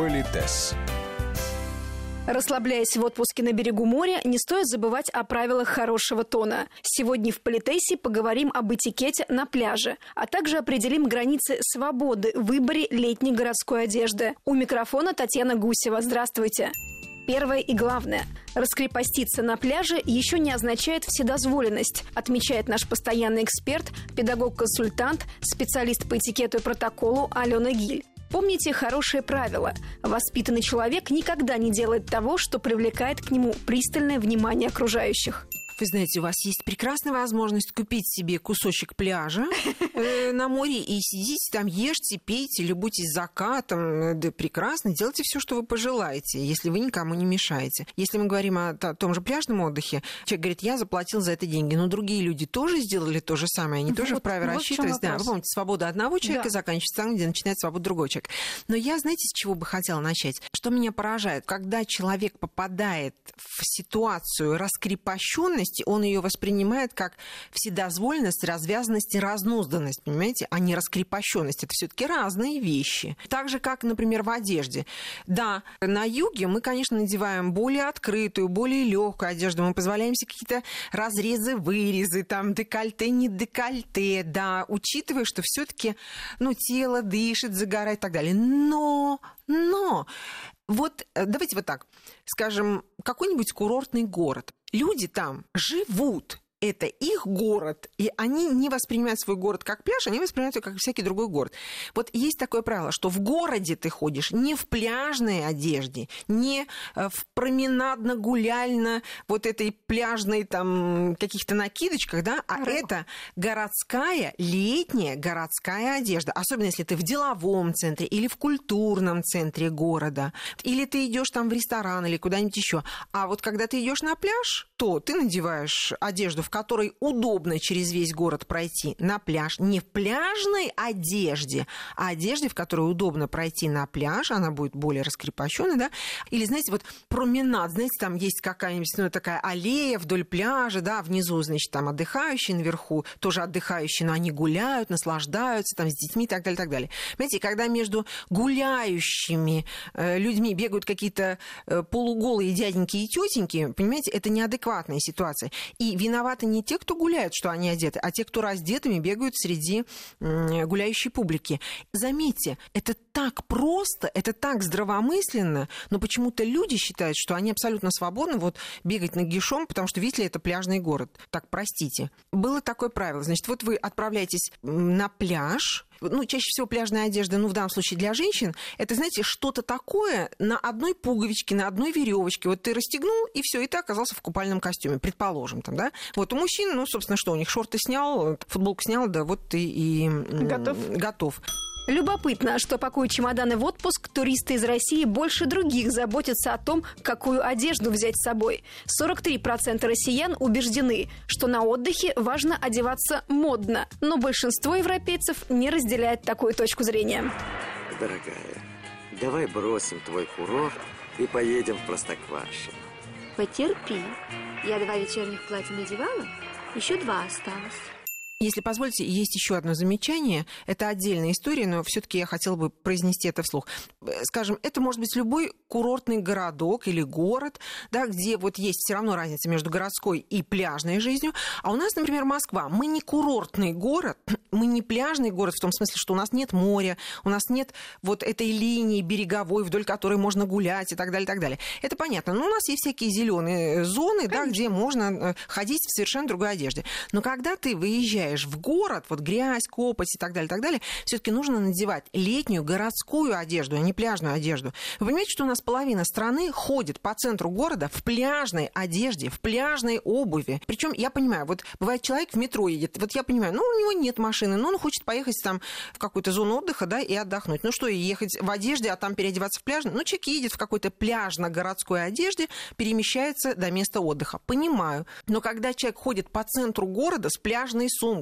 Политес. Расслабляясь в отпуске на берегу моря, не стоит забывать о правилах хорошего тона. Сегодня в Политесе поговорим об этикете на пляже, а также определим границы свободы в выборе летней городской одежды. У микрофона Татьяна Гусева. Здравствуйте. Первое и главное – раскрепоститься на пляже еще не означает вседозволенность, отмечает наш постоянный эксперт, педагог-консультант, специалист по этикету и протоколу Алена Гиль. Помните хорошее правило. Воспитанный человек никогда не делает того, что привлекает к нему пристальное внимание окружающих. Вы знаете, у вас есть прекрасная возможность купить себе кусочек пляжа э, на море и сидите там, ешьте, пейте, любуйтесь закатом. Да прекрасно, делайте все, что вы пожелаете, если вы никому не мешаете. Если мы говорим о, том же пляжном отдыхе, человек говорит, я заплатил за это деньги, но другие люди тоже сделали то же самое, они тоже вправе рассчитывать. Да, вы помните, свобода одного человека заканчивается там, где начинается свобода другого человека. Но я, знаете, с чего бы хотела начать? Что меня поражает? Когда человек попадает в ситуацию раскрепощенности, он ее воспринимает как вседозволенность, развязанность и разнузданность, понимаете, а не раскрепощенность. Это все-таки разные вещи. Так же, как, например, в одежде. Да, на юге мы, конечно, надеваем более открытую, более легкую одежду. Мы позволяем себе какие-то разрезы, вырезы, там, декольте, не декольте, да, учитывая, что все-таки, ну, тело дышит, загорает и так далее. Но, но, вот э, давайте вот так, скажем, какой-нибудь курортный город. Люди там живут, это их город, и они не воспринимают свой город как пляж, они воспринимают его как всякий другой город. Вот есть такое правило, что в городе ты ходишь не в пляжной одежде, не э, в променадно-гуляльно вот этой пляжной там каких-то накидочках, да, а Хорошо. это городская, летняя городская одежда, особенно если ты в деловом центре или в культурном центре города, или ты идешь там в ресторан или куда-нибудь еще. А вот когда ты идешь на пляж, то ты надеваешь одежду, в которой удобно через весь город пройти на пляж, не в пляжной одежде, а одежде, в которой удобно пройти на пляж, она будет более раскрепощенной, да, или, знаете, вот променад, знаете, там есть какая-нибудь, ну, такая аллея вдоль пляжа, да, внизу, значит, там отдыхающие, наверху тоже отдыхающие, но они гуляют, наслаждаются там с детьми и так далее, так далее. Понимаете, когда между гуляющими э, людьми бегают какие-то э, полуголые дяденьки и тетеньки, понимаете, это неадекватная ситуация. И виноваты не те, кто гуляют, что они одеты, а те, кто раздетыми бегают среди гуляющей публики. Заметьте, это так просто, это так здравомысленно, но почему-то люди считают, что они абсолютно свободны вот бегать нагишом, потому что, видите ли, это пляжный город. Так, простите. Было такое правило. Значит, вот вы отправляетесь на пляж, ну, чаще всего пляжная одежда, ну, в данном случае для женщин, это, знаете, что-то такое на одной пуговичке, на одной веревочке. Вот ты расстегнул, и все, и ты оказался в купальном костюме, предположим, там, да? Вот у мужчин, ну, собственно, что, у них шорты снял, футболку снял, да, вот ты и Готов. готов. Любопытно, что пакуя чемоданы в отпуск, туристы из России больше других заботятся о том, какую одежду взять с собой. 43% россиян убеждены, что на отдыхе важно одеваться модно, но большинство европейцев не разделяет такую точку зрения. Дорогая, давай бросим твой курорт и поедем в Простоквашино. Потерпи. Я два вечерних платья надевала, еще два осталось. Если позволите, есть еще одно замечание. Это отдельная история, но все-таки я хотела бы произнести это вслух. Э, Скажем, это может быть любой курортный городок или город, да, где вот есть все равно разница между городской и пляжной жизнью. А у нас, например, Москва. Мы не курортный город, мы не пляжный город в том смысле, что у нас нет моря, у нас нет вот этой линии береговой, вдоль которой можно гулять и так далее, и так далее. Это понятно. Но у нас есть всякие зеленые зоны, да, где можно э, ходить в совершенно другой одежде. Но когда ты выезжаешь в город, вот грязь, копоть и так далее, и так далее, все-таки нужно надевать летнюю городскую одежду, а не пляжную одежду. Вы понимаете, что у нас половина страны ходит по центру города в пляжной одежде, в пляжной обуви. Причем я понимаю, вот бывает человек в метро едет, вот я понимаю, ну у него нет машины, но он хочет поехать там в какую-то зону отдыха, да, и отдохнуть. Ну что, ехать в одежде, а там переодеваться в пляжный? Ну, человек едет в какой-то пляжно-городской одежде, перемещается до места отдыха. Понимаю. Но когда человек ходит по центру города с пляжной сумкой,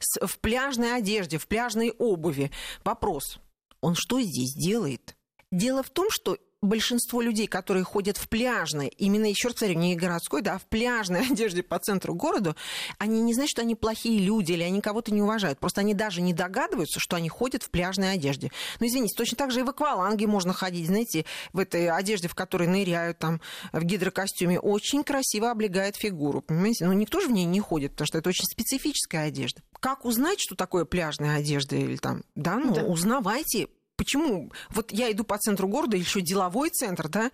с- в пляжной одежде, в пляжной обуви, вопрос, он что здесь делает? Дело в том, что большинство людей, которые ходят в пляжной, именно, еще раз повторю, не городской, да, а в пляжной одежде по центру города, они не знают, что они плохие люди или они кого-то не уважают. Просто они даже не догадываются, что они ходят в пляжной одежде. Ну, извините, точно так же и в акваланге можно ходить, знаете, в этой одежде, в которой ныряют там в гидрокостюме. Очень красиво облегает фигуру, понимаете? Но никто же в ней не ходит, потому что это очень специфическая одежда. Как узнать, что такое пляжная одежда или там, да, ну, да. узнавайте, почему? Вот я иду по центру города, еще деловой центр, да,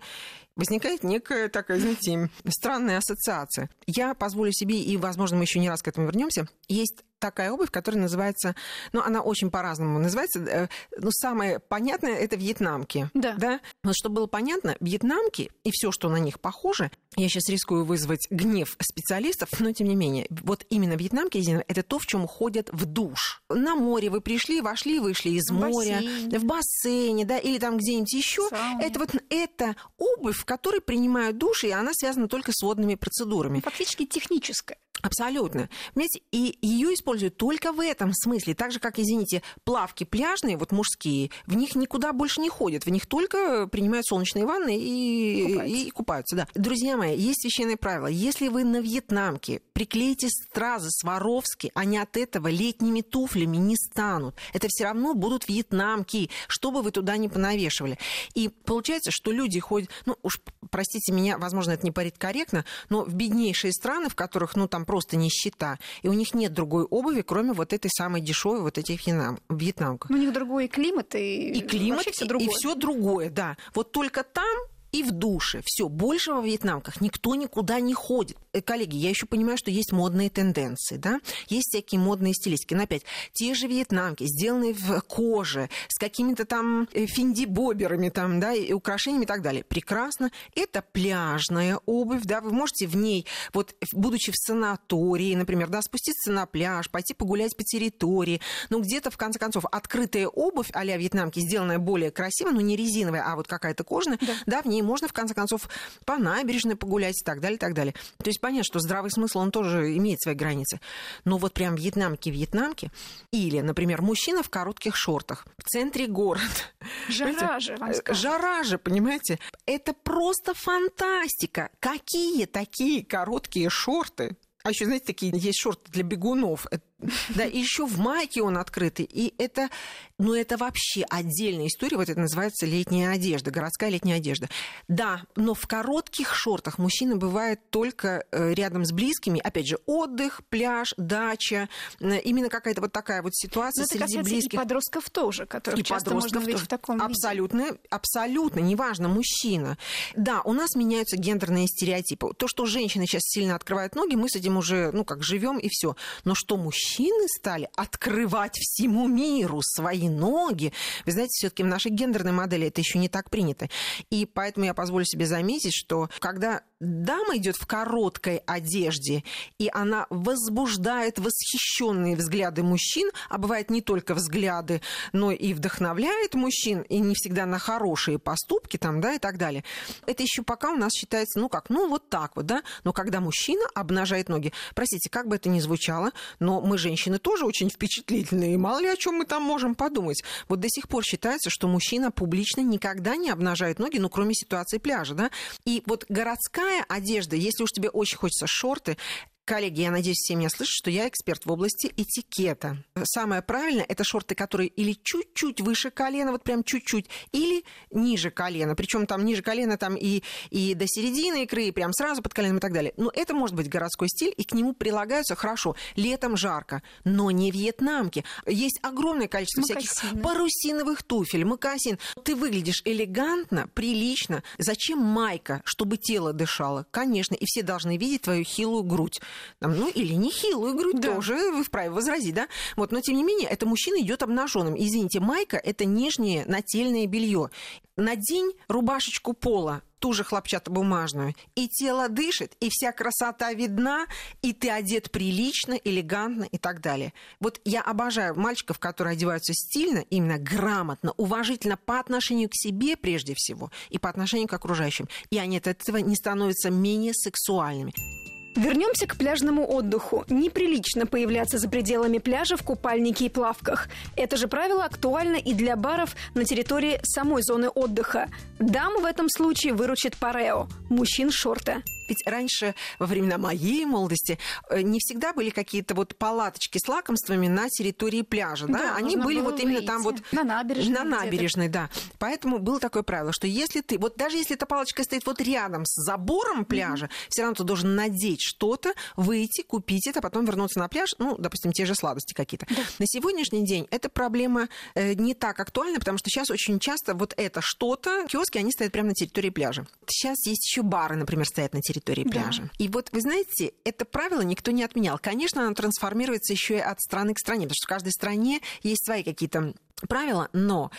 возникает некая такая, знаете, странная ассоциация. Я позволю себе, и, возможно, мы еще не раз к этому вернемся, есть такая обувь, которая называется, ну, она очень по-разному называется, э, ну, самое понятное это вьетнамки. Да. да. Но чтобы было понятно, вьетнамки и все, что на них похоже, я сейчас рискую вызвать гнев специалистов, но тем не менее, вот именно вьетнамки это то, в чем ходят в душ. На море вы пришли, вошли, вышли из в моря, бассейне. в бассейне, да, или там где-нибудь еще. Это вот это обувь, в которой принимают душ, и она связана только с водными процедурами. Фактически техническая. Абсолютно. Понимаете, и ее используют только в этом смысле. Так же, как, извините, плавки пляжные, вот мужские, в них никуда больше не ходят. В них только принимают солнечные ванны и купаются. И, купаются да. Друзья мои, есть священное правило. Если вы на вьетнамке приклеите стразы Сваровски, они от этого летними туфлями не станут. Это все равно будут вьетнамки, что бы вы туда не понавешивали. И получается, что люди ходят, ну уж простите меня, возможно, это не корректно, но в беднейшие страны, в которых, ну, там просто нищета, и у них нет другой обуви, кроме вот этой самой дешевой вот этих вьетнам, вьетнамках. У них другой климат и, и климат, все другое. и все другое, да. Вот только там и в душе. Все, больше во вьетнамках никто никуда не ходит. Э, коллеги, я еще понимаю, что есть модные тенденции, да, есть всякие модные стилистики. Но опять, те же вьетнамки, сделанные в коже, с какими-то там э, финди-боберами там, да, и украшениями и так далее. Прекрасно. Это пляжная обувь, да, вы можете в ней, вот, будучи в санатории, например, да, спуститься на пляж, пойти погулять по территории, ну, где-то, в конце концов, открытая обувь а вьетнамки, сделанная более красиво, но не резиновая, а вот какая-то кожаная, да. да, в ней можно, в конце концов, по набережной погулять и так далее, и так далее. То есть понятно, что здравый смысл, он тоже имеет свои границы. Но вот прям вьетнамки-вьетнамки или, например, мужчина в коротких шортах в центре города. Жара же, вам скажу. Жара же, понимаете? Это просто фантастика. Какие такие короткие шорты? А еще, знаете, такие есть шорты для бегунов. Да, и еще в майке он открытый. И это, ну, это вообще отдельная история. Вот это называется летняя одежда, городская летняя одежда. Да, но в коротких шортах мужчина бывает только э, рядом с близкими. Опять же, отдых, пляж, дача. Именно какая-то вот такая вот ситуация но среди близких. И подростков тоже, которых и часто можно видеть в таком Абсолютно, виде. абсолютно, неважно, мужчина. Да, у нас меняются гендерные стереотипы. То, что женщины сейчас сильно открывают ноги, мы с этим уже, ну, как живем и все. Но что мужчина мужчины стали открывать всему миру свои ноги. Вы знаете, все-таки в нашей гендерной модели это еще не так принято. И поэтому я позволю себе заметить, что когда дама идет в короткой одежде, и она возбуждает восхищенные взгляды мужчин, а бывает не только взгляды, но и вдохновляет мужчин, и не всегда на хорошие поступки там, да, и так далее. Это еще пока у нас считается, ну как, ну вот так вот, да, но когда мужчина обнажает ноги, простите, как бы это ни звучало, но мы, женщины, тоже очень впечатлительные, и мало ли о чем мы там можем подумать. Вот до сих пор считается, что мужчина публично никогда не обнажает ноги, ну кроме ситуации пляжа, да, и вот городская Остальная одежда, если уж тебе очень хочется шорты, Коллеги, я надеюсь, все меня слышат, что я эксперт в области этикета. Самое правильное – это шорты, которые или чуть-чуть выше колена, вот прям чуть-чуть, или ниже колена. Причем там ниже колена там и, и до середины икры, и прям сразу под коленом и так далее. Но это может быть городской стиль, и к нему прилагаются хорошо. Летом жарко, но не вьетнамки. Есть огромное количество Макасины. всяких парусиновых туфель, макасин. Ты выглядишь элегантно, прилично. Зачем майка, чтобы тело дышало? Конечно, и все должны видеть твою хилую грудь там, ну или нехилую грудь да. тоже, вы вправе возразить, да? Вот, но тем не менее, это мужчина идет обнаженным. Извините, майка это нижнее нательное белье. Надень рубашечку пола, ту же хлопчатобумажную, и тело дышит, и вся красота видна, и ты одет прилично, элегантно и так далее. Вот я обожаю мальчиков, которые одеваются стильно, именно грамотно, уважительно по отношению к себе прежде всего, и по отношению к окружающим. И они от этого не становятся менее сексуальными. Вернемся к пляжному отдыху. Неприлично появляться за пределами пляжа в купальнике и плавках. Это же правило актуально и для баров на территории самой зоны отдыха. Дам в этом случае выручит парео, мужчин шорты. Ведь раньше, во времена моей молодости, э, не всегда были какие-то вот палаточки с лакомствами на территории пляжа. Да, Да, Они были вот именно выйти. там вот... На набережной На набережной, да. Поэтому было такое правило, что если ты... Вот даже если эта палочка стоит вот рядом с забором пляжа, все равно ты должен надеть что-то, выйти, купить это, потом вернуться на пляж, ну, допустим, те же сладости какие-то. На сегодняшний день эта проблема э, не так актуальна, потому что сейчас очень часто вот это что-то, киоски, они стоят прямо на территории пляжа. Сейчас есть еще бары, например, стоят на территории пляжа. И вот, вы знаете, это правило никто не отменял. Конечно, оно трансформируется еще и от страны к стране, потому что в каждой стране есть свои какие-то правила, но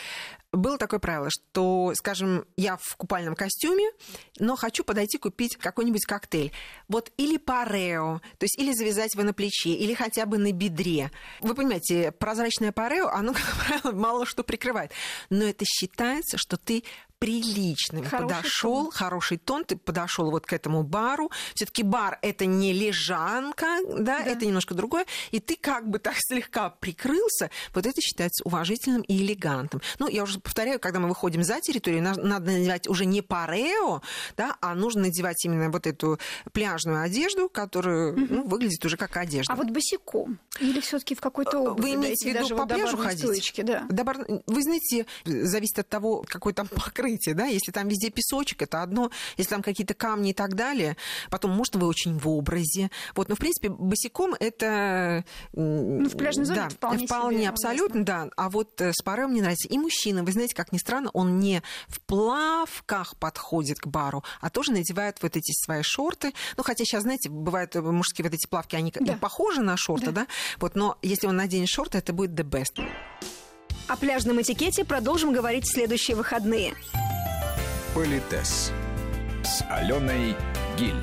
было такое правило, что, скажем, я в купальном костюме, но хочу подойти купить какой-нибудь коктейль. Вот или парео, то есть или завязать его на плече, или хотя бы на бедре. Вы понимаете, прозрачное парео, оно, как правило, мало что прикрывает. Но это считается, что ты приличным Хороший подошел, тон. хороший тон, ты подошел вот к этому бару. Все-таки бар это не лежанка, да, это немножко другое. И ты как бы так слегка прикрылся, вот это считается уважительным и элегантным. Ну, я уже повторяю, когда мы выходим за территорию, на- надо надевать уже не парео, да, а нужно надевать именно вот эту пляжную одежду, которая ну, выглядит уже как одежда. А вот босиком? Или все-таки в какой-то обуви? Вы имеете в виду по вот пляжу ходить? стоечки, да. До бар- Вы знаете, зависит от того, какое там покрытие, да, если там везде песочек, это одно, если там какие-то камни и так далее, потом, может, вы очень в образе. Вот, но, в принципе, босиком это... Ну, в пляжной зоне да, это вполне себе абсолютно, да. А вот э, с парео мне нравится. И мужчина, вы знаете, как ни странно, он не в плавках подходит к бару, а тоже надевает вот эти свои шорты. Ну, хотя сейчас, знаете, бывают э, мужские вот эти плавки, они Да. похожи на шорты, да. Вот, но если он наденет шорты, это будет the best. О пляжном этикете продолжим говорить в следующие выходные. Политес с Аленой Гиль.